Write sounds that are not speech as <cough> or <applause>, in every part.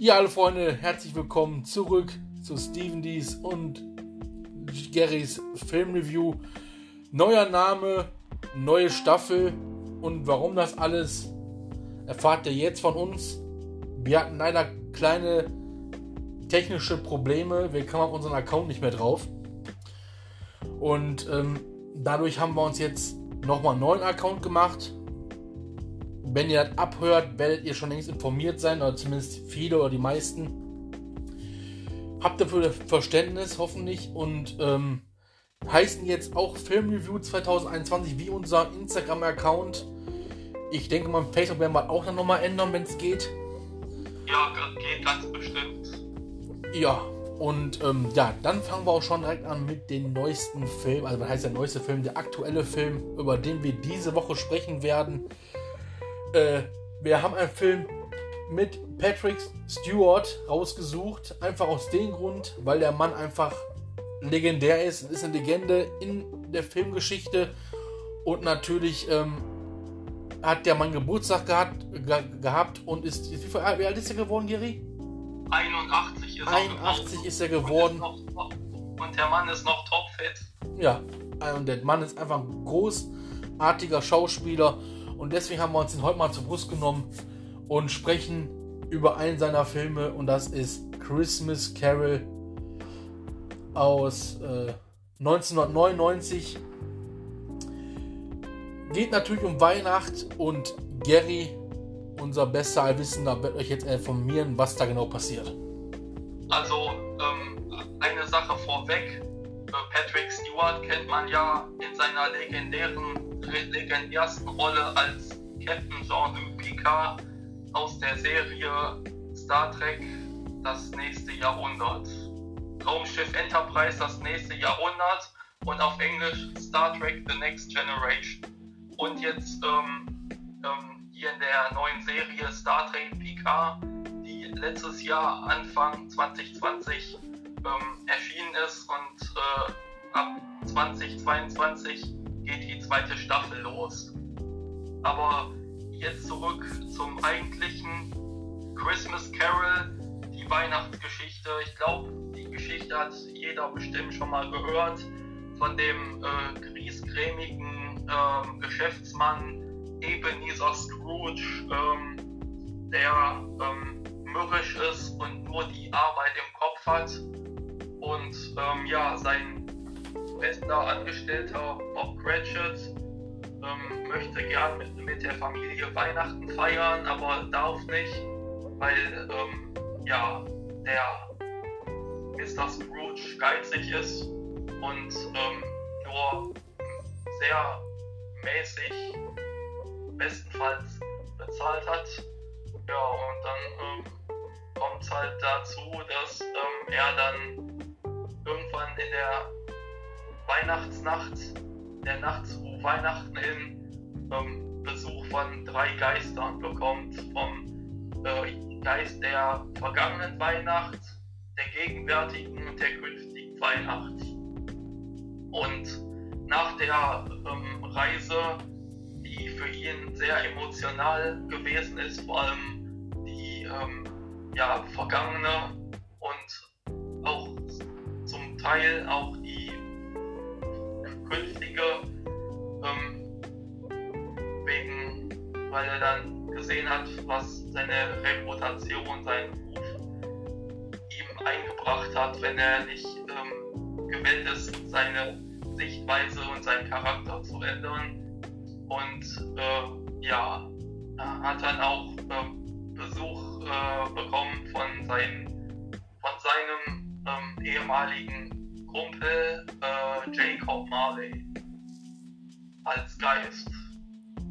Ja, alle Freunde, herzlich willkommen zurück zu Steven Dees und Garys Filmreview. Neuer Name, neue Staffel und warum das alles erfahrt ihr jetzt von uns. Wir hatten leider kleine technische Probleme. Wir kamen auf unseren Account nicht mehr drauf. Und ähm, dadurch haben wir uns jetzt nochmal einen neuen Account gemacht wenn ihr das abhört, werdet ihr schon längst informiert sein, oder zumindest viele oder die meisten. Habt dafür Verständnis, hoffentlich, und ähm, heißen jetzt auch Filmreview 2021 wie unser Instagram-Account. Ich denke mal, Facebook werden wir auch dann nochmal ändern, wenn es geht. Ja, geht ganz bestimmt. Ja, und ähm, ja, dann fangen wir auch schon direkt an mit dem neuesten Film. Also, was heißt der neueste Film? Der aktuelle Film, über den wir diese Woche sprechen werden. Äh, wir haben einen Film mit Patrick Stewart rausgesucht. Einfach aus dem Grund, weil der Mann einfach legendär ist. Ist eine Legende in der Filmgeschichte. Und natürlich ähm, hat der Mann Geburtstag gehabt, ge gehabt und ist. Wie, alt ist er geworden, Gary? 81 ist 81 ist er geworden. Und, noch, und der Mann ist noch topfit. Ja, und der Mann ist einfach ein großartiger Schauspieler und deswegen haben wir uns den heute mal zur Brust genommen und sprechen über einen seiner Filme. Und das ist Christmas Carol aus äh, 1999. Geht natürlich um Weihnacht und Gary, unser bester Allwissender, wird euch jetzt informieren, was da genau passiert. Also, ähm, eine Sache vorweg. Patrick Stewart kennt man ja in seiner legendären legendärsten Rolle als Captain Jean-Luc Picard aus der Serie Star Trek Das nächste Jahrhundert. Raumschiff Enterprise Das nächste Jahrhundert und auf Englisch Star Trek The Next Generation. Und jetzt ähm, ähm, hier in der neuen Serie Star Trek Picard, die letztes Jahr Anfang 2020 ähm, erschienen ist und äh, ab 2022 geht die zweite Staffel los. Aber jetzt zurück zum eigentlichen Christmas Carol, die Weihnachtsgeschichte. Ich glaube, die Geschichte hat jeder bestimmt schon mal gehört von dem äh, griesgrämigen äh, Geschäftsmann Ebenezer Scrooge, ähm, der ähm, mürrisch ist und nur die Arbeit im Kopf hat. Und ähm, ja, sein bester Angestellter Bob Cratchit ähm, möchte gern mit, mit der Familie Weihnachten feiern, aber darf nicht, weil ähm, ja, der Mr. Scrooge geizig ist und ähm, nur sehr mäßig bestenfalls bezahlt hat. Ja, und dann ähm, kommt es halt dazu, dass ähm, er dann irgendwann in der Weihnachtsnacht, der Nacht zu Weihnachten hin, ähm, Besuch von drei Geistern bekommt. Vom äh, Geist der vergangenen Weihnacht, der gegenwärtigen und der künftigen Weihnacht. Und nach der ähm, Reise, die für ihn sehr emotional gewesen ist, vor allem die ähm, ja, vergangene und auch zum Teil auch die künftige, ähm, wegen, weil er dann gesehen hat, was seine Reputation, sein Ruf ihm eingebracht hat, wenn er nicht ähm, gewillt ist, seine Sichtweise und seinen Charakter zu ändern. Und äh, ja, hat dann auch äh, Besuch äh, bekommen von, seinen, von seinem ähm, ehemaligen Kumpel äh, Jacob Marley als Geist,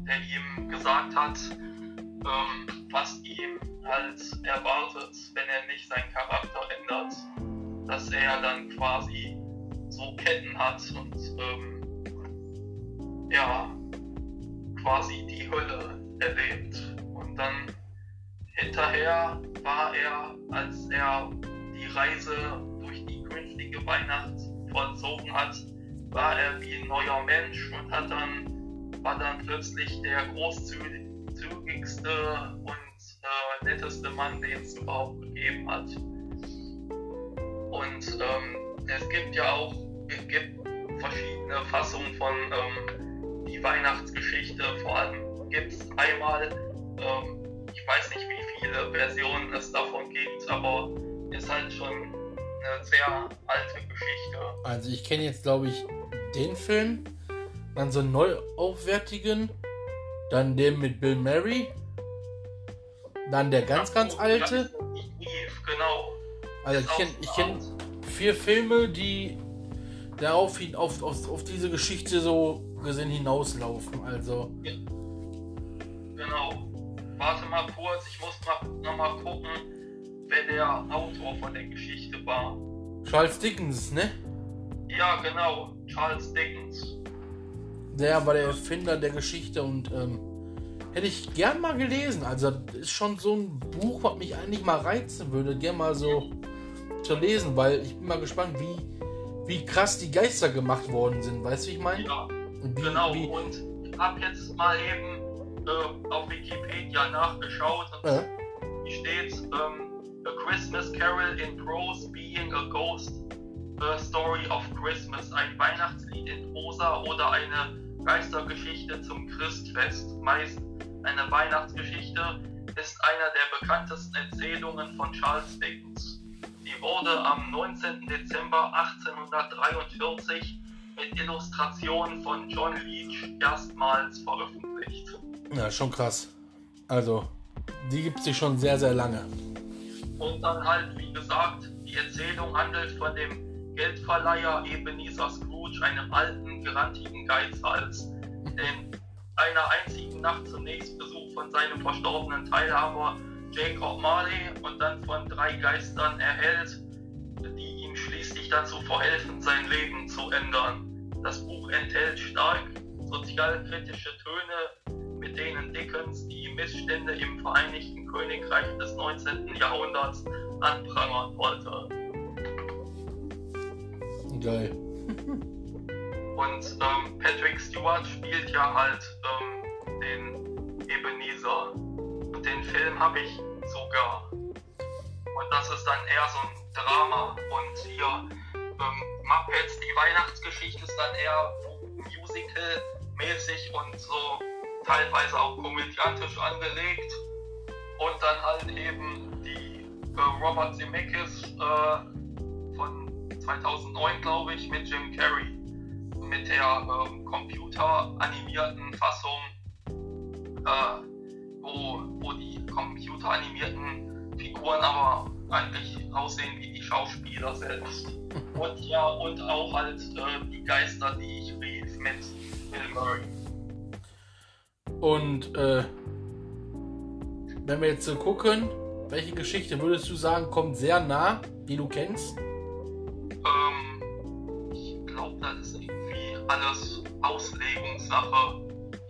der ihm gesagt hat, ähm, was ihm halt erwartet, wenn er nicht seinen Charakter ändert, dass er dann quasi so Ketten hat und ähm, ja, quasi die Hölle erlebt. Und dann hinterher war er, als er die Reise künftige Weihnacht vollzogen hat, war er wie ein neuer Mensch und hat dann, war dann plötzlich der großzügigste und äh, netteste Mann, den es überhaupt gegeben hat. Und ähm, es gibt ja auch es gibt verschiedene Fassungen von ähm, die Weihnachtsgeschichte. Vor allem gibt es einmal, ähm, ich weiß nicht, wie viele Versionen es davon gibt, aber ist halt schon eine sehr alte Geschichte. Also ich kenne jetzt, glaube ich, den Film, dann so einen neuaufwertigen, dann den mit Bill Murray, dann der ganz, ganz alte. Genau. Also ich kenne ich kenn vier Filme, die darauf hin, auf, auf, auf diese Geschichte so gesehen hinauslaufen. Also. Genau. Warte mal kurz, ich muss mal, noch mal gucken, wer der Autor von der Geschichte war. Charles Dickens, ne? Ja, genau, Charles Dickens. Der war der Erfinder der Geschichte und ähm, hätte ich gern mal gelesen. Also das ist schon so ein Buch, was mich eigentlich mal reizen würde, gern mal so zu lesen, weil ich bin mal gespannt, wie, wie krass die Geister gemacht worden sind. Weißt du, wie ich meine? Ja, wie, genau. Wie... Und ich habe jetzt mal eben äh, auf Wikipedia nachgeschaut und äh? Hier steht ähm, A Christmas Carol in Prose Being a Ghost a Story of Christmas, ein Weihnachtslied in Prosa oder eine Geistergeschichte zum Christfest, meist eine Weihnachtsgeschichte, ist einer der bekanntesten Erzählungen von Charles Dickens. Sie wurde am 19. Dezember 1843 mit Illustrationen von John Leach erstmals veröffentlicht. Ja, schon krass. Also, die gibt es schon sehr, sehr lange. Und dann halt, wie gesagt, die Erzählung handelt von dem Geldverleiher Ebenezer Scrooge, einem alten, gerantigen Geizhals, in einer einzigen Nacht zunächst Besuch von seinem verstorbenen Teilhaber Jacob Marley und dann von drei Geistern erhält, die ihm schließlich dazu verhelfen, sein Leben zu ändern. Das Buch enthält stark sozialkritische Töne, mit denen Dickens die Missstände im Vereinigten Königreich des 19. Jahrhunderts anprangern wollte. Geil. Und ähm, Patrick Stewart spielt ja halt ähm, den Ebenezer den Film habe ich sogar. Und das ist dann eher so ein Drama. Und hier ähm, Muppets, die Weihnachtsgeschichte ist dann eher musical-mäßig und so teilweise auch komödiantisch angelegt. Und dann halt eben die äh, Robert Zemeckis äh, von 2009, glaube ich, mit Jim Carrey. Mit der äh, computeranimierten Fassung äh, wo, wo die computeranimierten Figuren aber eigentlich aussehen wie die Schauspieler selbst. Und ja, und auch halt äh, die Geister, die ich rief mit Bill Murray. Und äh, wenn wir jetzt so gucken, welche Geschichte würdest du sagen, kommt sehr nah, die du kennst? Ähm, ich glaube, das ist irgendwie alles Auslegungssache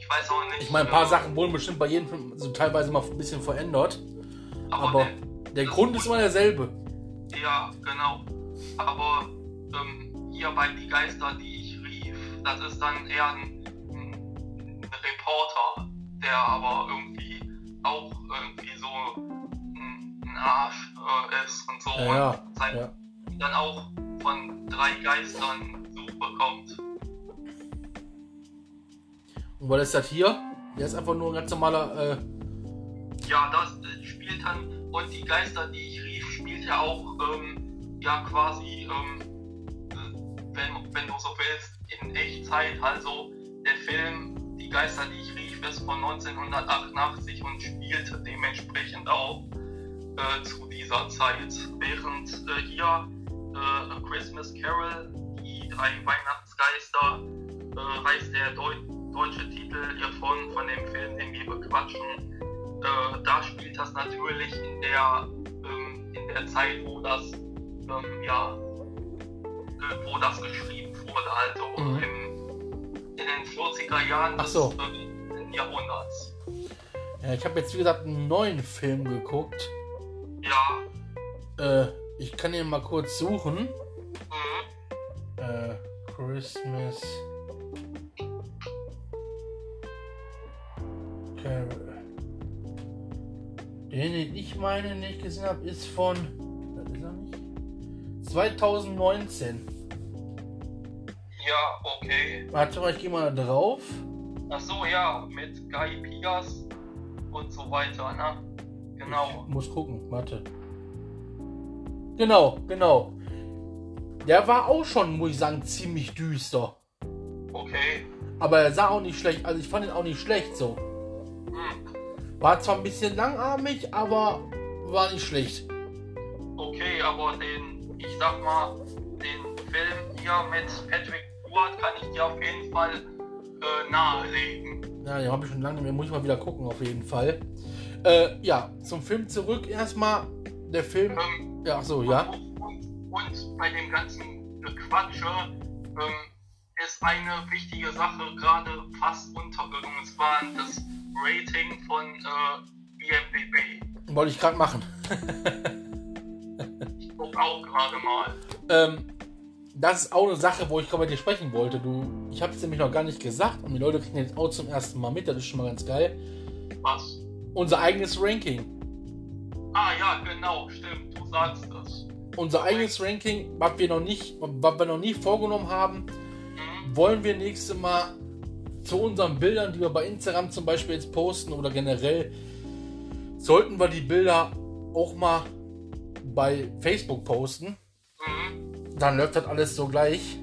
ich weiß auch nicht. Ich meine, ein paar äh, Sachen wurden bestimmt bei jedem Film so teilweise mal ein bisschen verändert. Aber, aber der, der Grund ist immer derselbe. Ja, genau. Aber ähm, hier bei Die Geister, die ich rief, das ist dann eher ein, ein Reporter, der aber irgendwie auch irgendwie so ein, ein Arsch äh, ist und so. Ja, und sein, ja. dann auch von drei Geistern Besuch bekommt. Und was ist das hier? Der ist einfach nur ein ganz normaler. Äh ja, das spielt dann. Und die Geister, die ich rief, spielt ja auch ähm, ja quasi, ähm, äh, wenn, wenn du so willst, in Echtzeit. Also der Film Die Geister, die ich rief, ist von 1988 und spielte dementsprechend auch äh, zu dieser Zeit. Während äh, hier äh, A Christmas Carol, die drei Weihnachtsgeister, äh, heißt der Deut deutsche Titel hiervon, von dem Film, den wir bequatschen, äh, da spielt das natürlich in der, ähm, in der Zeit, wo das, ähm, ja, wo das geschrieben wurde, also mhm. im, den 40er Jahren des so. Jahrhunderts. Ja, ich habe jetzt, wie gesagt, einen neuen Film geguckt. Ja. Äh, ich kann ihn mal kurz suchen. Mhm. Äh, Christmas. Den, den ich meine, den ich gesehen habe, ist von. Das ist er nicht. 2019. Ja, okay. Warte mal, ich gehe mal da drauf. Ach so, ja, mit Guy Pias und so weiter, ne? Genau. Ich muss gucken, warte. Genau, genau. Der war auch schon, muss ich sagen, ziemlich düster. Okay. Aber er sah auch nicht schlecht, also ich fand ihn auch nicht schlecht so. Hm. War zwar ein bisschen langarmig, aber war nicht schlecht. Okay, aber den, ich sag mal, den Film hier mit Patrick Stewart kann ich dir auf jeden Fall äh, nahelegen. Ja, den habe ich schon lange nicht mehr, muss ich mal wieder gucken, auf jeden Fall. Äh, ja, zum Film zurück erstmal. Der Film. Ähm, Ja, ach so, ja. Und, und, und bei dem ganzen Gequatsche ähm, ist eine wichtige Sache gerade fast untergegangen. Und zwar das Rating von äh, IMDb. Wollte ich gerade machen. Ich guck auch gerade mal. Ähm, das ist auch eine Sache, wo ich gerade mit dir sprechen wollte. Du, ich habe es nämlich noch gar nicht gesagt und die Leute kriegen jetzt auch zum ersten Mal mit. Das ist schon mal ganz geil. Was? Unser eigenes Ranking. Ah ja, genau, stimmt, du sagst das. Unser eigenes Ranking, was wir noch nicht, was wir noch nie vorgenommen haben, Mhm. wollen wir nächste Mal zu unseren Bildern, die wir bei Instagram zum Beispiel jetzt posten oder generell, sollten wir die Bilder auch mal bei Facebook posten. Dann läuft das alles so gleich.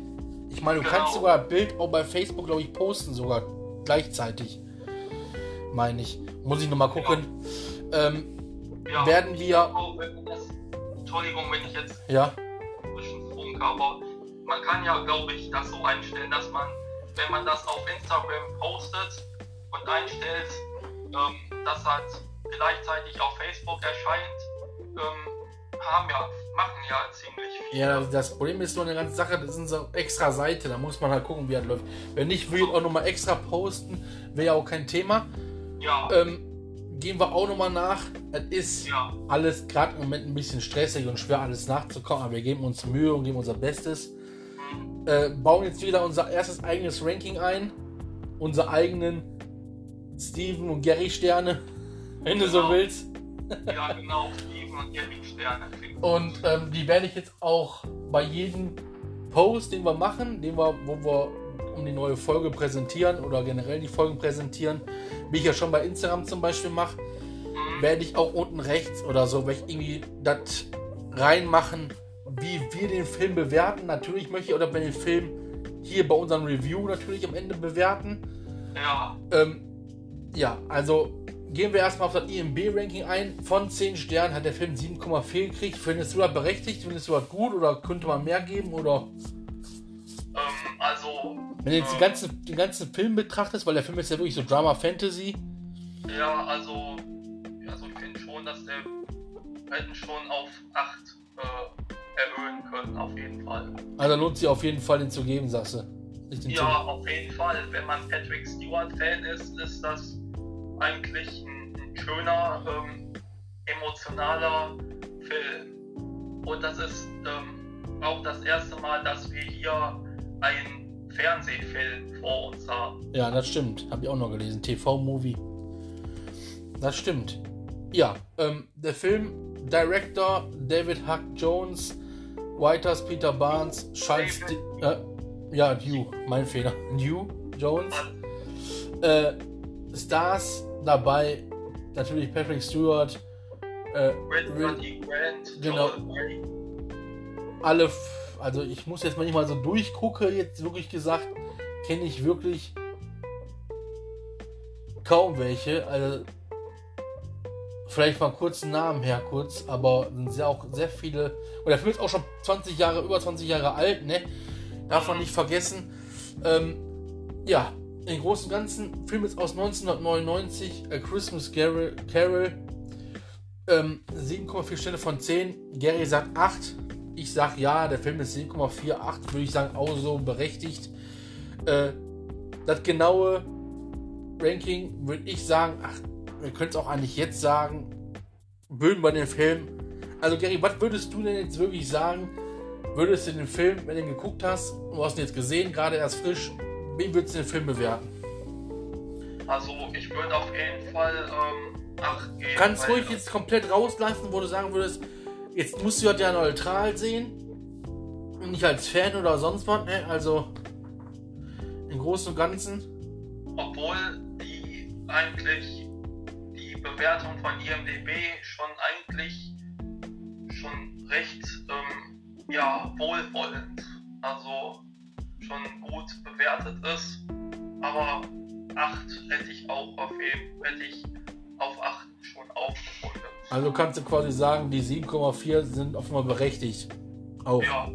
Ich meine, du Genau. kannst sogar ein Bild auch bei Facebook, glaube ich, posten, sogar gleichzeitig. Meine ich. Muss ich nochmal gucken. Ähm, Ja. werden wir. Oh, wenn das, Entschuldigung, wenn ich jetzt Ja, aber man kann ja, glaube ich, das so einstellen, dass man, wenn man das auf Instagram postet und einstellt, ähm, das halt gleichzeitig auf Facebook erscheint, ähm, haben ja, machen ja ziemlich viel. ja, das Problem ist nur eine ganze Sache, das ist eine extra Seite, da muss man halt gucken, wie das läuft. Wenn nicht, will ich auch nochmal extra posten, wäre ja auch kein Thema. Ja, Ähm, gehen wir auch nochmal nach. Es ist ja, alles gerade im Moment ein bisschen stressig und schwer, alles nachzukommen, aber wir geben uns Mühe und geben unser Bestes. hm, äh, bauen jetzt wieder unser erstes eigenes Ranking ein. Unsere eigenen Steven und Gary Sterne, wenn du so Genau. willst. ja, genau, <laughs> Und Gary Sterne. Und ähm, die werde ich jetzt auch bei jedem Post, den wir machen, den wir, wo wir um die neue Folge präsentieren oder generell die Folgen präsentieren, wie ich ja schon bei Instagram zum Beispiel mache, Hm, werde ich auch unten rechts oder so, werde ich irgendwie das reinmachen, wie wir den Film bewerten. Natürlich möchte ich auch, dass wir den Film hier bei unserem Review natürlich am Ende bewerten. ja, Ähm, ja, also gehen wir erstmal auf das IMB-Ranking ein. Von 10 Sternen hat der Film 7,4 gekriegt. Findest du das berechtigt? Findest du das gut oder könnte man mehr geben? Oder ähm, also, wenn du jetzt den ähm, ganzen, den ganzen Film betrachtest, weil der Film ist ja wirklich so Drama-Fantasy. Ja, also, also ich finde schon, dass der hätten schon auf 8 äh, erhöhen können, auf jeden Fall. Also lohnt sich auf jeden Fall, den zu geben, sagst du. Den Ja, auf jeden Fall. Wenn man Patrick Stewart-Fan ist, ist das eigentlich ein, ein schöner, ähm, emotionaler Film. Und das ist ähm, auch das erste Mal, dass wir hier einen Fernsehfilm vor uns haben. Ja, das stimmt. Habe ich auch noch gelesen. TV-Movie. Das stimmt. Ja, ähm, der Film, Director David Huck Jones, Writers Peter Barnes, Charles. Äh, ja, Dew, mein Fehler. Dew Jones. Äh, Stars dabei, natürlich Patrick Stewart, äh, E. Grant, Genau. Alle, also ich muss jetzt mal nicht mal so durchgucke, jetzt wirklich gesagt, kenne ich wirklich kaum welche. Also vielleicht mal kurz einen Namen her, kurz, aber sind sehr auch sehr viele. Und der Film ist auch schon 20 Jahre, über 20 Jahre alt, ne? Darf man nicht vergessen. Ähm, ja, im Großen und Ganzen, Film ist aus 1999, A Christmas Carol. Carol ähm, 7,4 Sterne von 10. Gary sagt 8. Ich sag ja, der Film ist 7,48, würde ich sagen, auch so berechtigt. Äh, das genaue Ranking würde ich sagen, ach, wir können es auch eigentlich jetzt sagen, würden wir den Film. Also Gary, was würdest du denn jetzt wirklich sagen? Würdest du den Film, wenn du ihn geguckt hast, du hast ihn jetzt gesehen, gerade erst frisch, wie würdest du den Film bewerten? Also ich würde auf jeden Fall ähm, 8 geben. Kannst ruhig jetzt komplett rauslassen, wo du sagen würdest, jetzt musst du das ja neutral sehen. Und nicht als Fan oder sonst was, ne? Also im Großen und Ganzen. Obwohl die eigentlich die Bewertung von IMDB schon eigentlich schon recht ähm, ja, wohlwollend, also schon gut bewertet ist. Aber 8 hätte ich auch auf jeden hätte ich auf 8 schon aufgefunden. Also kannst du quasi sagen, die 7,4 sind offenbar berechtigt. Auch. Ja,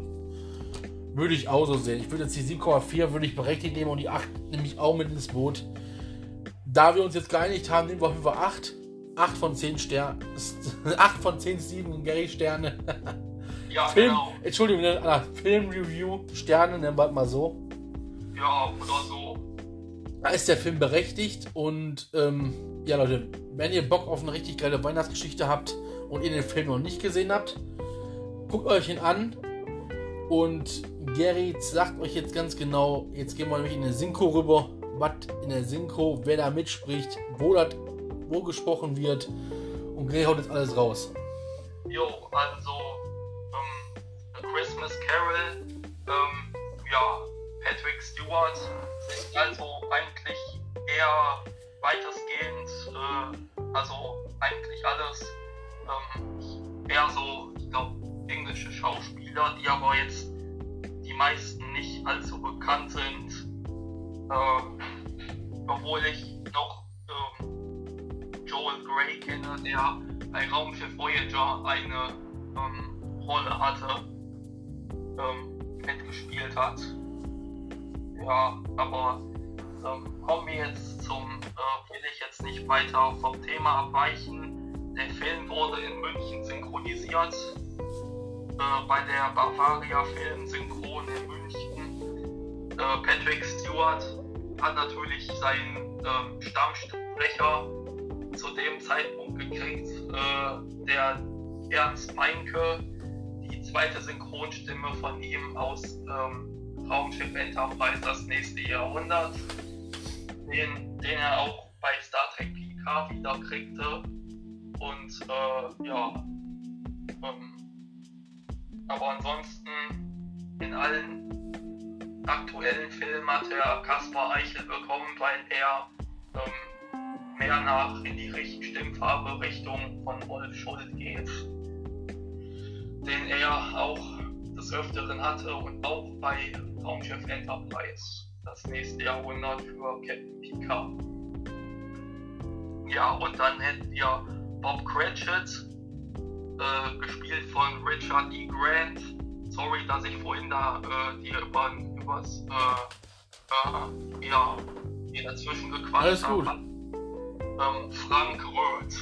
Würde ich auch so sehen. Ich würde jetzt die 7,4 würde ich berechtigt nehmen und die 8 nehme ich auch mit ins Boot. Da wir uns jetzt geeinigt haben, nehmen wir auf jeden Fall 8. 8 von 10 Sterne. 8 von 10 Steven Gary Sterne. <laughs> ja Film, genau. Entschuldigung, äh, Film-Review Sterne, nennen wir mal so. Ja, oder so. Da ist der Film berechtigt und ähm, ja Leute, wenn ihr Bock auf eine richtig geile Weihnachtsgeschichte habt und ihr den Film noch nicht gesehen habt, guckt euch ihn an und Gary sagt euch jetzt ganz genau, jetzt gehen wir nämlich in der Synchro rüber, was in der Synchro, wer da mitspricht, wo das, wo gesprochen wird und Gary haut jetzt alles raus. Jo, also ähm, A Christmas Carol, ähm, ja, Patrick Stewart ist also eigentlich eher weitestgehend, äh, also eigentlich alles ähm, eher so, ich glaube, englische Schauspieler, die aber jetzt die meisten nicht allzu bekannt sind. Äh, obwohl ich noch ähm, Joel Grey kenne, der bei Raumschiff Voyager eine ähm, Rolle hatte, ähm, mitgespielt hat. Ja, aber ähm, kommen wir jetzt zum, äh, will ich jetzt nicht weiter vom Thema abweichen. Der Film wurde in München synchronisiert, äh, bei der Bavaria Film Synchron in München. Äh, Patrick Stewart hat natürlich seinen ähm, Stammsprecher zu dem Zeitpunkt gekriegt, äh, der Ernst Meinke, zweite Synchronstimme von ihm aus ähm, Raumschiff Enterprise das nächste Jahrhundert, den, den er auch bei Star Trek PK wieder kriegte. Und äh, ja, ähm, aber ansonsten in allen aktuellen Filmen hat er Kaspar Eichel bekommen, weil er ähm, mehr nach in die Stimmfarbe Richtung von Wolf Schuld geht, den er auch des Öfteren hatte und auch bei Raumschiff Enterprise das nächste Jahrhundert für Captain Picard. Ja, und dann hätten wir Bob Cratchit, äh, gespielt von Richard E. Grant. Sorry, dass ich vorhin da äh, dir über, übers äh, äh, ja, hier dazwischen gequatscht Alles gut. habe. Ähm, Frank Röth.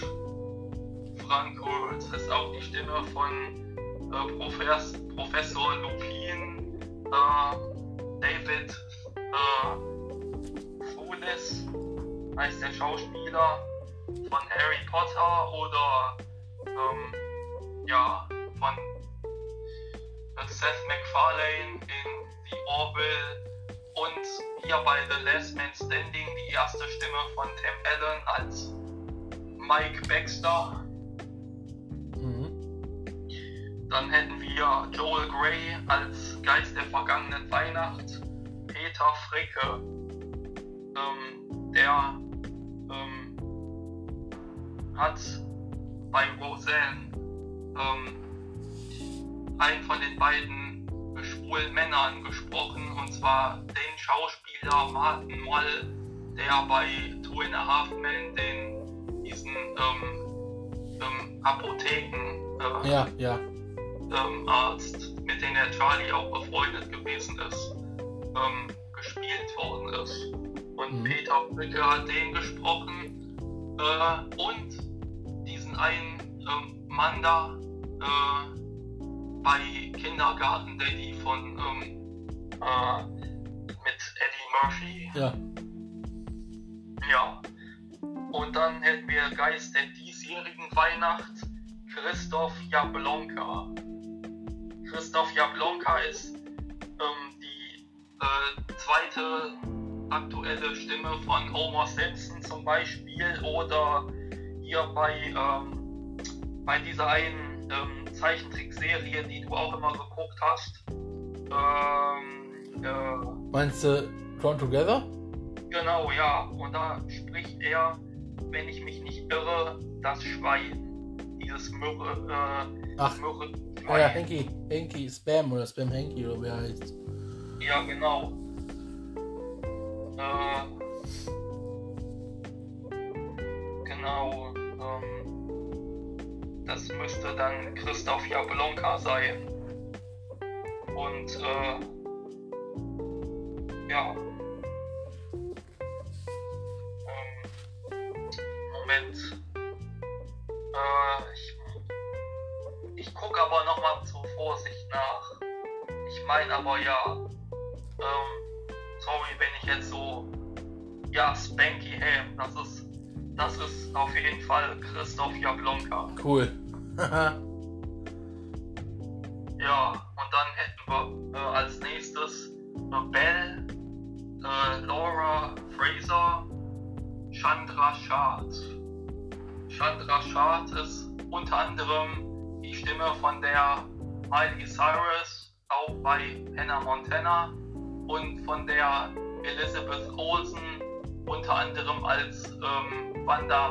Frank Röth ist auch die Stimme von äh, Profes Professor Lupin, äh, David äh, Fulis heißt der Schauspieler von Harry Potter oder ähm, ja, von äh, Seth MacFarlane in The Orville und hier bei The Last Man Standing die erste Stimme von Tim Allen als Mike Baxter. Dann hätten wir Joel Grey als Geist der vergangenen Weihnacht, Peter Fricke, ähm, der ähm, hat bei Roseanne ähm, einen von den beiden schwulen Männern gesprochen, und zwar den Schauspieler Martin Moll, der bei Two and a Half Men den diesen ähm, ähm, Apotheken äh, Ja, ja. Ähm, Arzt, mit dem der Charlie auch befreundet gewesen ist, ähm, gespielt worden ist. Und Mhm. Peter Brücke hat den gesprochen äh, und diesen einen ähm, Mann da äh, bei Kindergarten Daddy von ähm, äh, mit Eddie Murphy. Ja. Ja. Und dann hätten wir Geist der diesjährigen Weihnacht, Christoph Jablonka. Christoph Jablonka ist ähm, die äh, zweite aktuelle Stimme von Homer Simpson zum Beispiel oder hier bei, ähm, bei dieser einen ähm, Zeichentrickserie, die du auch immer geguckt hast. Ähm, äh, Meinst du Drawn Together? Genau, ja. Und da spricht er, wenn ich mich nicht irre, das Schwein. Dieses Mürre, äh, Ach. Mürre ja, Henky, Henky Spam oder Spam Henky oder wie heißt. Ja, genau. Äh, genau. Ähm, das müsste dann Christoph Jablonka sein. Und äh, ja. Fall Christoph Jablonka. Cool. <laughs>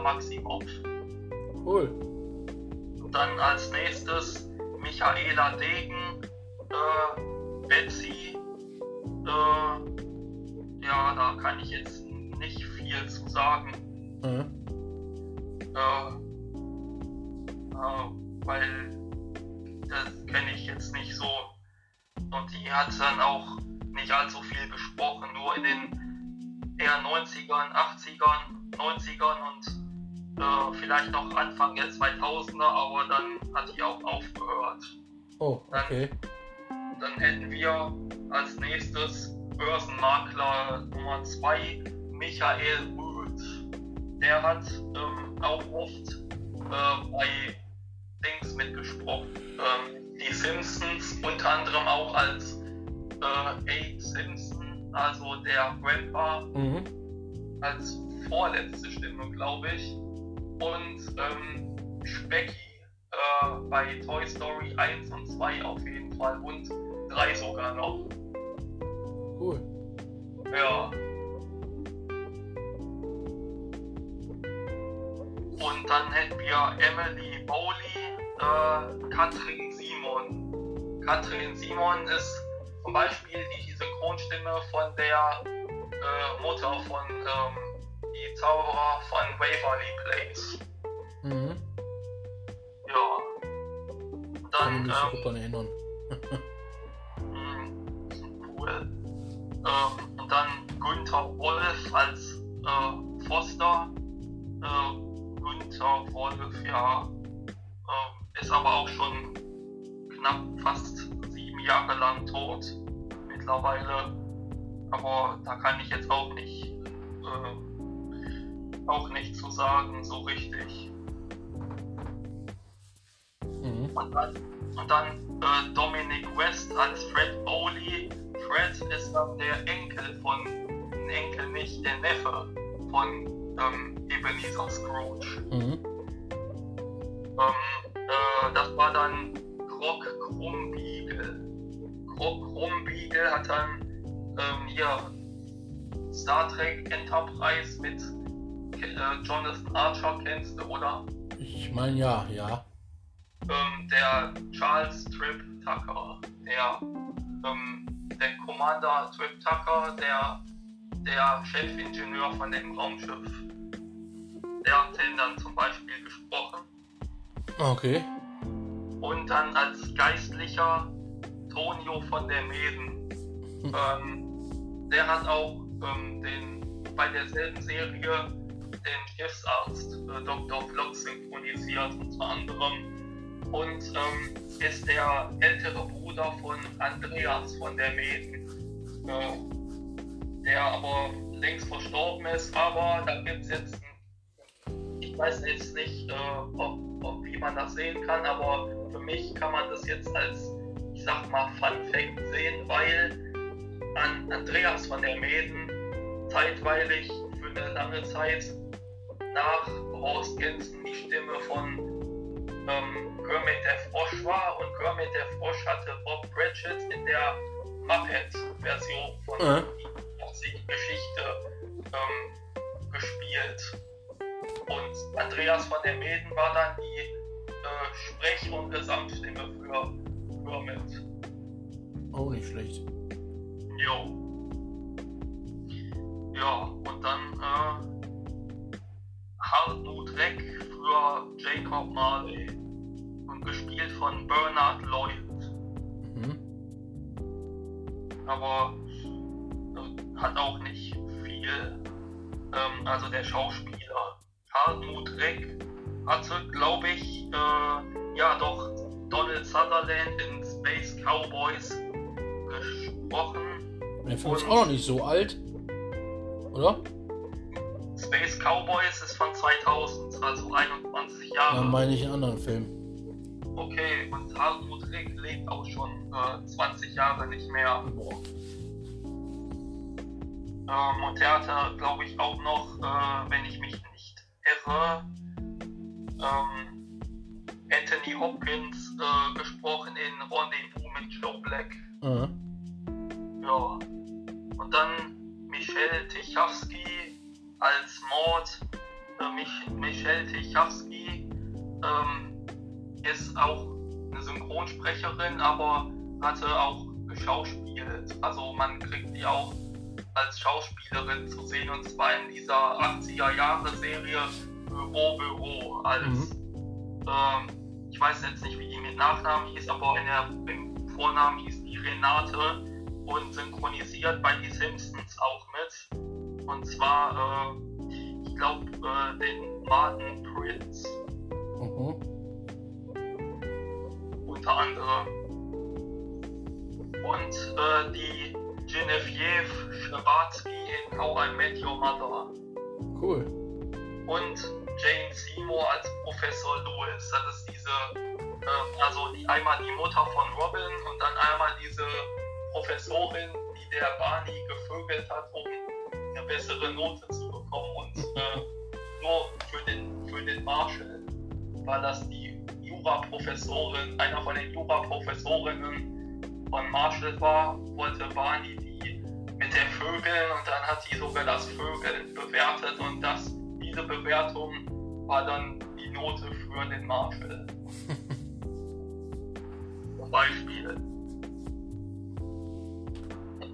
Maximoff. Cool. Und dann als nächstes Michaela Degen, äh, Betsy. Äh, ja, da kann ich jetzt nicht viel zu sagen. Mhm. Äh, äh weil das kenne ich jetzt nicht so. Und die hat dann auch nicht allzu viel gesprochen, nur in den eher 90ern, 80ern, 90ern und äh, vielleicht noch Anfang der 2000er, aber dann hat die auch aufgehört. Oh, okay. Dann, dann hätten wir als nächstes Börsenmakler Nummer 2, Michael Rüth. Der hat ähm, auch oft äh, bei Dings mitgesprochen. Ähm, die Simpsons, unter anderem auch als äh, Abe Simpson, also der Grandpa, mhm. als vorletzte Stimme, glaube ich. Und ähm, Specky äh, bei Toy Story 1 und 2 auf jeden Fall und 3 sogar noch. Cool. Ja. Und dann hätten wir Emily Bowley äh, Katrin Simon. Katrin Simon ist zum Beispiel die Synchronstimme von der äh, Mutter von ähm, die Zauberer von Waverly Place. Mhm. Ja. Dann. Kann mich ähm, daran erinnern. <laughs> Hm, cool. Ähm, und dann Günther Wolf als äh, Foster. Äh, Günther Wolf, ja ist aber auch schon knapp fast sieben Jahre lang tot mittlerweile. Aber da kann ich jetzt auch nicht, äh, auch nicht zu sagen, so richtig. Mhm. Und dann, und dann äh, Dominic West als Fred Bowley. Fred ist dann der Enkel von, Enkel nicht, der Neffe von ähm, Ebenezer Scrooge. Mhm. Ähm, äh, das war dann Krog Krumbiegel. Krog Krumbiegel hat dann ähm, hier Star Trek Enterprise mit äh, Jonathan Archer kennst du, oder? Ich meine ja, ja. Ähm, der Charles Trip Tucker, der, ähm, der Commander Trip Tucker, der, der Chefingenieur von dem Raumschiff. Der hat den dann zum Beispiel gesprochen. Okay. Und dann als Geistlicher Tonio von der Meden. Hm. Ähm, der hat auch ähm, den, bei derselben Serie den Schiffsarzt äh, Dr. Flock synchronisiert, unter anderem. Und ähm, ist der ältere Bruder von Andreas von der Meden, äh, der aber längst verstorben ist. Aber da gibt es jetzt, ein, ich weiß jetzt nicht, äh, ob wie man das sehen kann, aber für mich kann man das jetzt als, ich sag mal, Fun Fact sehen, weil an Andreas von der Mäden zeitweilig eine lange Zeit nach Horst Gensen die Stimme von ähm, Kermit der Frosch war und Kermit der Frosch hatte Bob Cratchit in der Muppet-Version von Ja. die Geschichte ähm, gespielt. Und Andreas van der Meden war dann die äh, Sprech- und Gesamtstimme für Kermit. Auch nicht schlecht. Jo. Ja, und dann äh, Hartmut Reck für Jacob Marley. Und gespielt von Bernard Lloyd. Mhm. Aber äh, hat auch nicht viel. Ähm, also der Schauspieler. Hartmut Reck hatte, glaube ich, äh, ja doch Donald Sutherland in Space Cowboys gesprochen. Der Film ist auch noch nicht so alt. Oder? Space Cowboys ist von 2000, also 21 Jahre. Dann meine ich einen anderen Film. Okay, und Hartmut Rick lebt auch schon äh, 20 Jahre nicht mehr. Boah. Ähm, und er hatte, glaube ich, auch noch, äh, wenn ich mich nicht irre, ähm, Anthony Hopkins äh, gesprochen in Rendezvous mit Joe Black. Mhm. Ja. Und dann Michelle Tichowski als Mord. Äh, Mich Michelle Tichowski ähm, ist auch eine Synchronsprecherin, aber hatte auch geschauspielt. Also man kriegt die auch als Schauspielerin zu sehen und zwar in dieser 80er Jahre Serie Büro Büro als ähm, ich weiß jetzt nicht wie die mit Nachnamen hieß, aber in der, im Vornamen hieß die Renate und synchronisiert bei die Simpsons auch mit. Und zwar, äh, ich glaube, äh, den Martin Prince Mhm. unter anderem. Und äh, die Genevieve Schwarzki in How I Met Your Mother. Cool. Und Jane Seymour als Professor Lewis. Das ist diese, ähm, also die, einmal die Mutter von Robin und dann einmal diese Professorin, die der Barney gevögelt hat, um eine bessere Note zu bekommen. Und äh, nur für den, für den Marshall war das die Jura-Professorin, einer von den Jura-Professorinnen von Marshall war, wollte Barney die mit der Vögeln und dann hat sie sogar das Vögeln bewertet und das, diese Bewertung war dann die Note für den Marshall. Zum <laughs> Beispiel.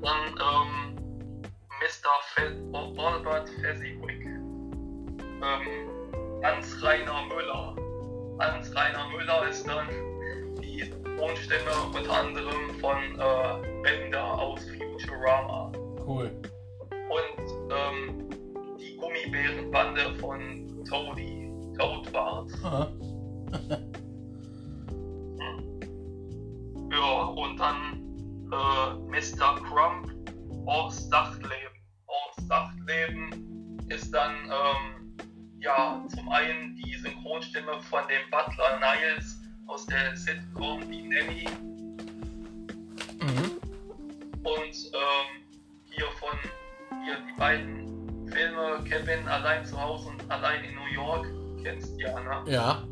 Und dann ähm, Mr. Fe Albert Fezziwig. Ähm, Hans-Rainer Müller. Hans-Rainer Müller ist dann die Tonstimme unter anderem von äh, Bender aus Futurama. Cool. Und ähm, die Gummibärenbande von Toadie, Toadbart. <laughs> ja.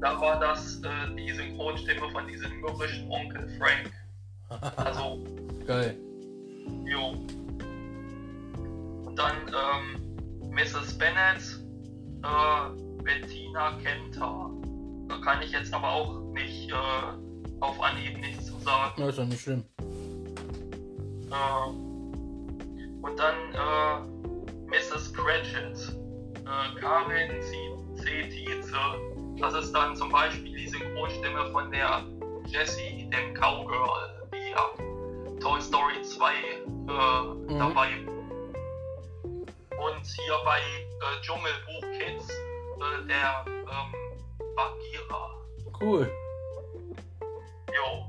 Da war das äh, die Synchronstimme von diesem mürrischen Onkel Frank. <laughs> Also Geil. Jo. Und dann ähm, Mrs. Bennett, äh, Bettina Kenter. Da kann ich jetzt aber auch nicht äh, auf Anhieb nichts zu sagen. Das ist doch nicht schlimm. Äh, und dann äh, Mrs. Cratchit, äh, Karin C. C. Tietze. Das ist dann zum Beispiel die Synchronstimme von der Jessie, dem Cowgirl, die ab Toy Story 2 äh, dabei Und hier bei äh, Dschungelbuch Kids äh, der ähm, Bagheera. Cool. Jo.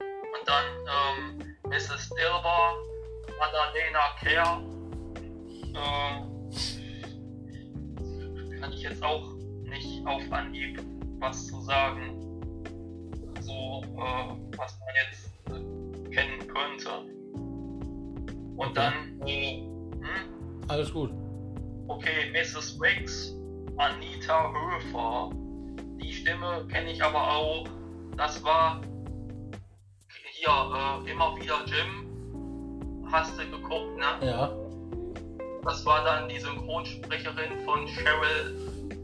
Und dann ähm, Mrs. Dilber, Annalena Kerr. Äh, kann ich jetzt auch nicht auf Anhieb was zu sagen. So, äh, was man jetzt äh, kennen könnte. Und dann hm? Alles gut. Okay, Mrs. Wicks, Anita Höfer. Die Stimme kenne ich aber auch. Das war hier äh, immer wieder Jim. Hast du geguckt, ne? Ja. Das war dann die Synchronsprecherin von Cheryl,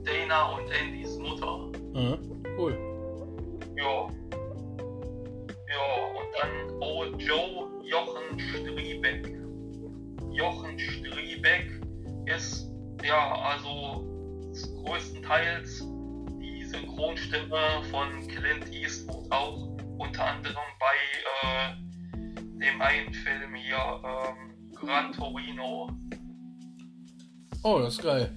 Dana und Andys Mutter. Mhm. Cool. Ja. Ja, und dann oh, Joe Jochen Striebeck. Jochen Striebeck ist ja also größtenteils die Synchronstimme von Clint Eastwood auch unter anderem bei äh, dem einen Film hier ähm, Gran Torino. Oh, das ist geil.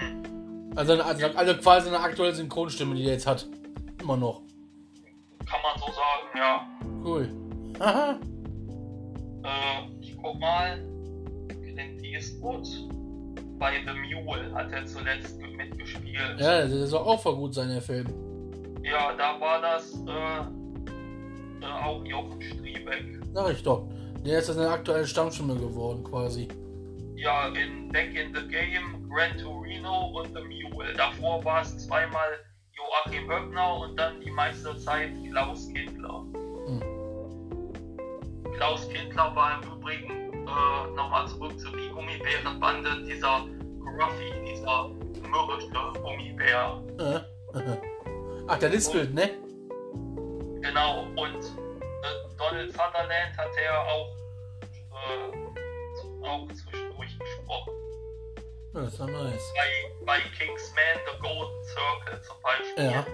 Hm, Also, eine, also, also quasi eine aktuelle Synchronstimme, die er jetzt hat. Immer noch. kann man so sagen, ja. Cool. Haha. Äh, ich guck mal. Clint Eastwood. Bei The Mule hat er zuletzt mitgespielt. Ja, der soll auch voll gut sein, der Film. Ja, da war das äh, äh, auch Jochen Striebeck. Sag ich doch. Der ist jetzt eine aktuelle Stammstimme geworden, quasi. Ja, in Back in the Game, Gran Torino und The Mule. Davor war es zweimal Joachim Höppner und dann die meiste Zeit Klaus Kindler. Hm. Klaus Kindler war im Übrigen äh, nochmal zurück zu die Gummibärenbande, dieser Gruffy, dieser mürrische Gummibär. Äh. Ach, der Lispelt, ne? Genau, und äh, Donald Sutherland hat er auch, äh, auch zwischendurch gesprochen. Ja, das ist doch nice. Bei, bei Kingsman The Golden Circle zum Beispiel. Ja,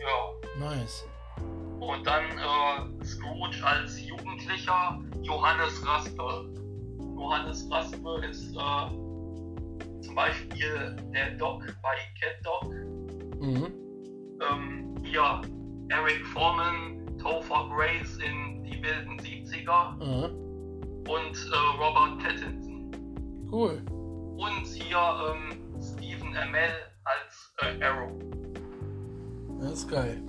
Ja. nice. Und dann äh, Scrooge als Jugendlicher, Johannes Raspe. Johannes Raspe ist äh, zum Beispiel der Doc bei Cat Dog. Mhm. Ähm, hier Eric Foreman, Topher Grace in Die wilden 70er Mhm. Und äh, Robert Pattinson. Cool. Und hier ähm, Stephen Amell als äh, Arrow. Das ist geil.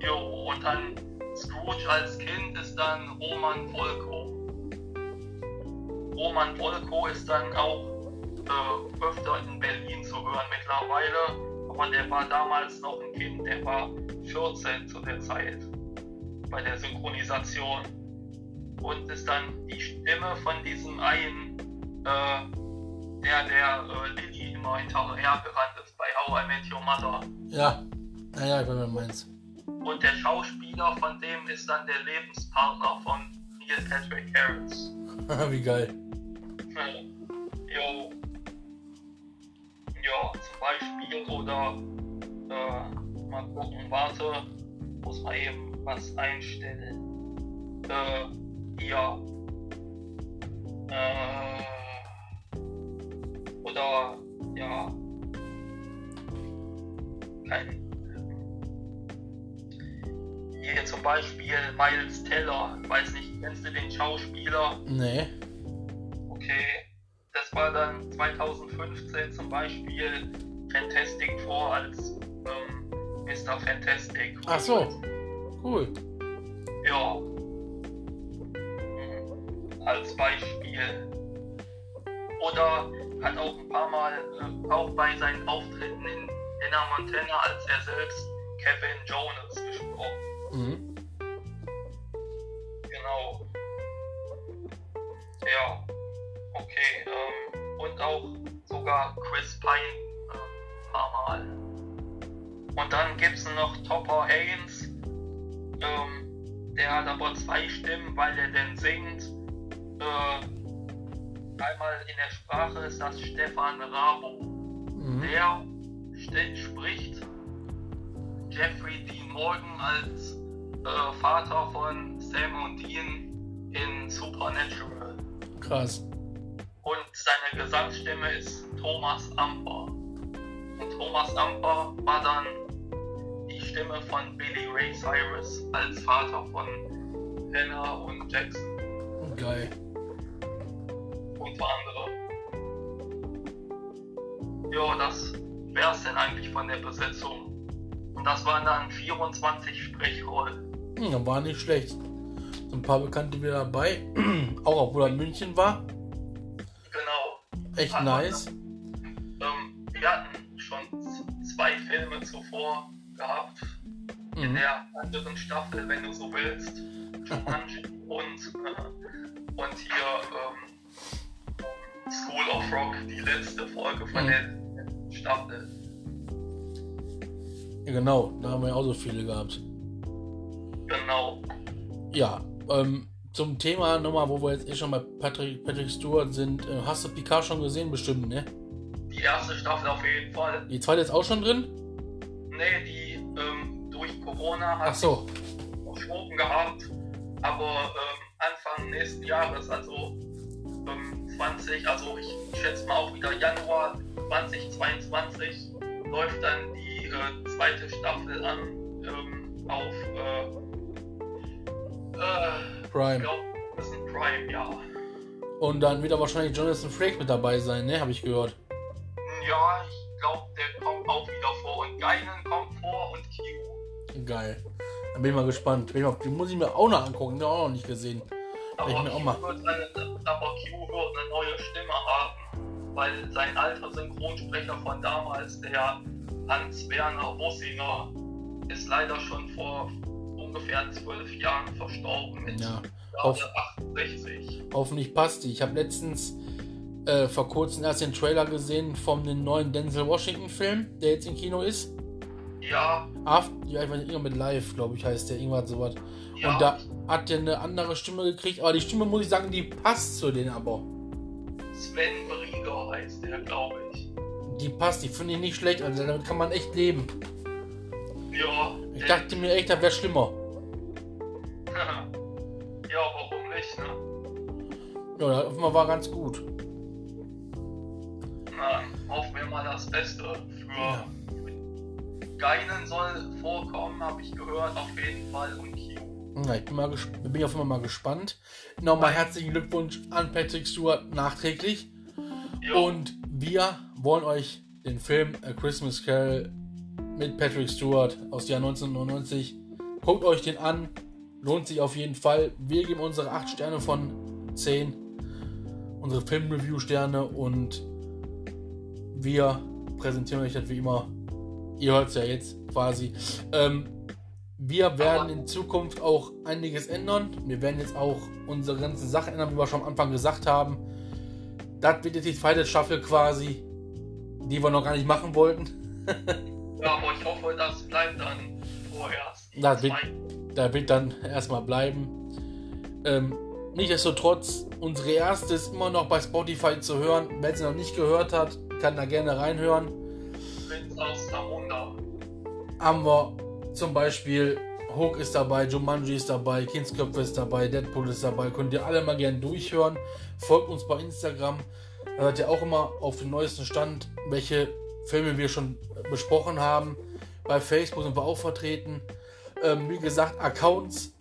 Jo, und dann Scrooge als Kind ist dann Roman Volko. Roman Volko ist dann auch äh, öfter in Berlin zu hören mittlerweile, aber der war damals noch ein Kind, der war 14 zu der Zeit bei der Synchronisation und ist dann die Stimme von diesem einen, äh, der der äh, Lilly immer hinterhergerannt ist bei How I Met Your Mother. Ja. Naja, ich weiß, was du meinst. Und der Schauspieler von dem ist dann der Lebenspartner von Neil Patrick Harris. <laughs> Wie geil. Jo. Ja, zum Beispiel oder äh, mal gucken, warte, muss mal eben was einstellen. Äh, ja. Äh, oder ja. Kein. Hier zum Beispiel Miles Teller, weiß nicht, kennst du den Schauspieler? Nee. Okay, das war dann 2015 zum Beispiel Fantastic Four als ähm, Mr. Fantastic. Ach so. Cool. Ja. Als Beispiel. Oder hat auch ein paar Mal, äh, auch bei seinen Auftritten in Hannah Montana als er selbst Kevin Jonas gesprochen. Mhm. Genau. Ja. Okay. Ähm, und auch sogar Chris Pine äh, ein paar Mal. Und dann gibt es noch Topper Haynes. Ähm, der hat aber zwei Stimmen, weil er denn singt. Äh, einmal in der Sprache ist das Stefan Rabo. Mhm. Der st- spricht Jeffrey Dean Morgan als äh, Vater von Sam und Dean in Supernatural. Krass. Und seine Gesangsstimme ist Thomas Amper. Und Thomas Amper war dann die Stimme von Billy Ray Cyrus als Vater von Hannah und Jackson, Geil. Unter anderem. Ja, das wär's denn eigentlich von der Besetzung. Und das waren dann 24 Sprechrollen. Das war nicht schlecht. Ein paar Bekannte wieder dabei. <clears throat> auch obwohl er in München war. Genau. Echt Aber- nice. Ähm, wir hatten schon zwei Filme zuvor gehabt. In Mhm. der anderen Staffel, wenn du so willst. <laughs> Jumanji und, äh, und hier ähm, School of Rock, die letzte Folge von Mhm. der Staffel. Ja, genau, da haben wir ja auch so viele gehabt. Genau. Ja, ähm, zum Thema nochmal, wo wir jetzt eh schon bei Patrick, Patrick Stewart sind. Äh, hast du Picard schon gesehen? Bestimmt, ne? Die erste Staffel auf jeden Fall. Die zweite ist auch schon drin? Nee, die ähm, durch Corona Ach hat so. verschoben gehabt, aber ähm, Anfang nächsten Jahres, also ähm, 20, also ich schätze mal auch wieder Januar 2022, läuft dann die äh, zweite Staffel an ähm, auf äh, äh, ich Prime. glaube, das ist ein Prime, ja. Und dann wird aber wahrscheinlich Jonathan Frakes mit dabei sein, ne? Habe ich gehört. Ja, ich glaube, der kommt auch wieder vor und Geinen kommt vor und Q. Geil. Dann bin ich mal gespannt. Bin ich mal, die muss ich mir auch noch angucken. Die auch noch nicht gesehen. Aber Ich mir auch mal. wird eine, aber Q wird eine neue Stimme haben, weil sein alter Synchronsprecher von damals, der Hans-Werner Bossinger, ist leider schon vor ungefähr zwölf Jahren verstorben mit Ja. auf- 68. Hoffentlich passt die. Ich habe letztens äh, vor kurzem erst den Trailer gesehen von dem neuen Denzel Washington Film, der jetzt im Kino ist. Ja, After, ja, ich weiß nicht, irgendwas mit Live, glaube ich, heißt der. Irgendwas sowas. ja, Und da hat der eine andere Stimme gekriegt, aber die Stimme, muss ich sagen, die passt zu denen aber. Sven Brieger heißt der, glaube ich. Die passt, die finde ich nicht schlecht, also damit kann man echt leben. Ja, Ich dachte mir echt, das wäre schlimmer. <laughs> ja, warum nicht, ne? Ja, das offenbar war ganz gut. Na, hoffen wir mal das Beste für Ja. Geinen soll vorkommen, habe ich gehört, auf jeden Fall und Q. Ja, ich bin, mal bin auf jeden Fall mal gespannt. Nochmal herzlichen Glückwunsch an Patrick Stewart nachträglich. Ja, Und wir wollen euch den Film A Christmas Carol mit Patrick Stewart aus dem Jahr 1999. Guckt euch den an. Lohnt sich auf jeden Fall. Wir geben unsere 8 Sterne von 10. Unsere Filmreview-Sterne und wir präsentieren euch das wie immer. Ihr hört es ja jetzt quasi. Ähm, wir werden in Zukunft auch einiges ändern. Wir werden jetzt auch unsere ganzen Sachen ändern, wie wir schon am Anfang gesagt haben. Das wird jetzt die zweite Staffel quasi, die wir noch gar nicht machen wollten. <laughs> ja, aber ich hoffe, das bleibt dann vorerst. Das wird- zweite. Da wird dann erstmal bleiben. Ähm, nichtsdestotrotz, unsere erste ist immer noch bei Spotify zu hören. Wer sie noch nicht gehört hat, kann da gerne reinhören. Prinz aus Zamunda. Haben wir zum Beispiel Hook ist dabei, Jumanji ist dabei, Kindsköpfe ist dabei, Deadpool ist dabei. Könnt ihr alle mal gerne durchhören. Folgt uns bei Instagram. Da seid ihr auch immer auf dem neuesten Stand, welche Filme wir schon besprochen haben. Bei Facebook sind wir auch vertreten. Ähm, wie gesagt, Accounts,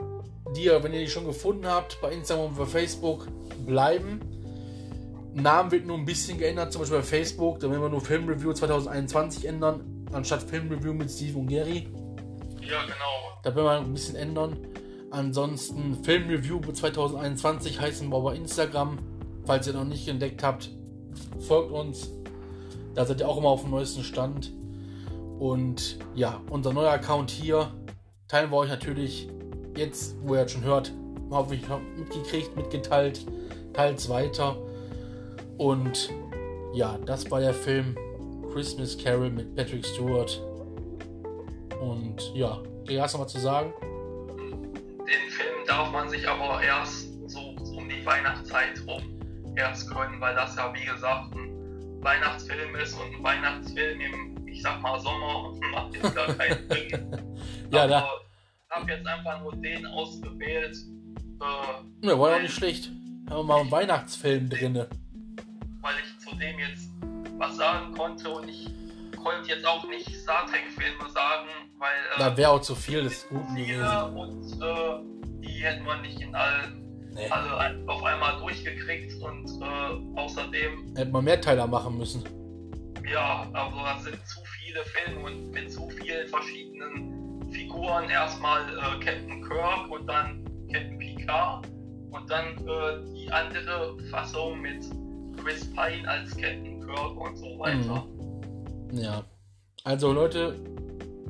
die ihr, wenn ihr die schon gefunden habt, bei Instagram und bei Facebook bleiben. Namen wird nur ein bisschen geändert, zum Beispiel bei Facebook. Da werden wir nur Filmreview 2021 ändern, anstatt Filmreview mit Steve und Gary. Ja, genau. Da werden wir ein bisschen ändern. Ansonsten Filmreview 2021 heißen wir bei Instagram. Falls ihr noch nicht entdeckt habt, folgt uns. Da seid ihr auch immer auf dem neuesten Stand. Und ja, unser neuer Account hier teilen wir euch natürlich jetzt, wo ihr jetzt schon hört, hoffentlich mitgekriegt, mitgeteilt, teils weiter. Und ja, das war der Film Christmas Carol mit Patrick Stewart. Und ja, du hast noch was zu sagen? Den Film darf man sich aber erst so um die Weihnachtszeit rum erst gönnen, weil das ja wie gesagt ein Weihnachtsfilm ist und ein Weihnachtsfilm im, ich sag mal, Sommer macht jetzt gar keinen <laughs> Sinn. Ja, aber da. ich habe jetzt einfach nur den ausgewählt, äh, Ja, war ja auch nicht schlecht. Haben wir mal einen Weihnachtsfilm drinne. Weil ich zu dem jetzt was sagen konnte und ich konnte jetzt auch nicht Star Trek Filme sagen, weil äh, Da wäre auch zu viel des Guten gewesen. und äh, die hätten wir nicht in allen Nee. alle ein- auf einmal durchgekriegt und äh, außerdem, Hätte man mehr Teiler machen müssen. ja, also das sind zu viele Filme und mit zu vielen verschiedenen Figuren. Erstmal äh, Captain Kirk und dann Captain Picard und dann äh, die andere Fassung mit Chris Pine als Captain Kirk und so weiter. Mhm. Ja. Also Leute,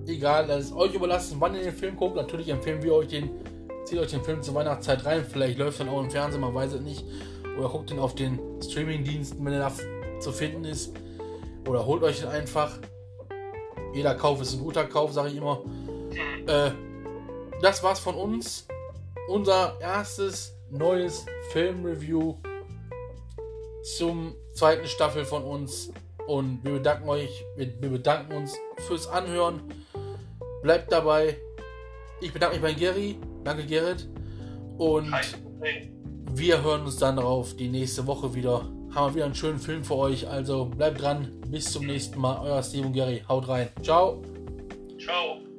egal, das ist euch überlassen, wann ihr den Film guckt. Natürlich empfehlen wir euch den, zieht euch den Film zur Weihnachtszeit rein. Vielleicht läuft dann auch im Fernsehen, man weiß es nicht. Oder guckt ihn auf den Streaming-Diensten, wenn er da zu finden ist. Oder holt euch ihn einfach. Jeder Kauf ist ein guter Kauf, sage ich immer. Mhm. Äh, das war's von uns. Unser erstes neues Filmreview zum zweiten Staffel von uns. Und wir bedanken euch, wir, wir bedanken uns fürs Anhören. Bleibt dabei. Ich bedanke mich bei Gary. Danke, Gerrit. Und wir hören uns dann darauf die nächste Woche wieder. Haben wir wieder einen schönen Film für euch. Also bleibt dran. Bis zum nächsten Mal. Euer Steve und Gary. Haut rein. Ciao. Ciao.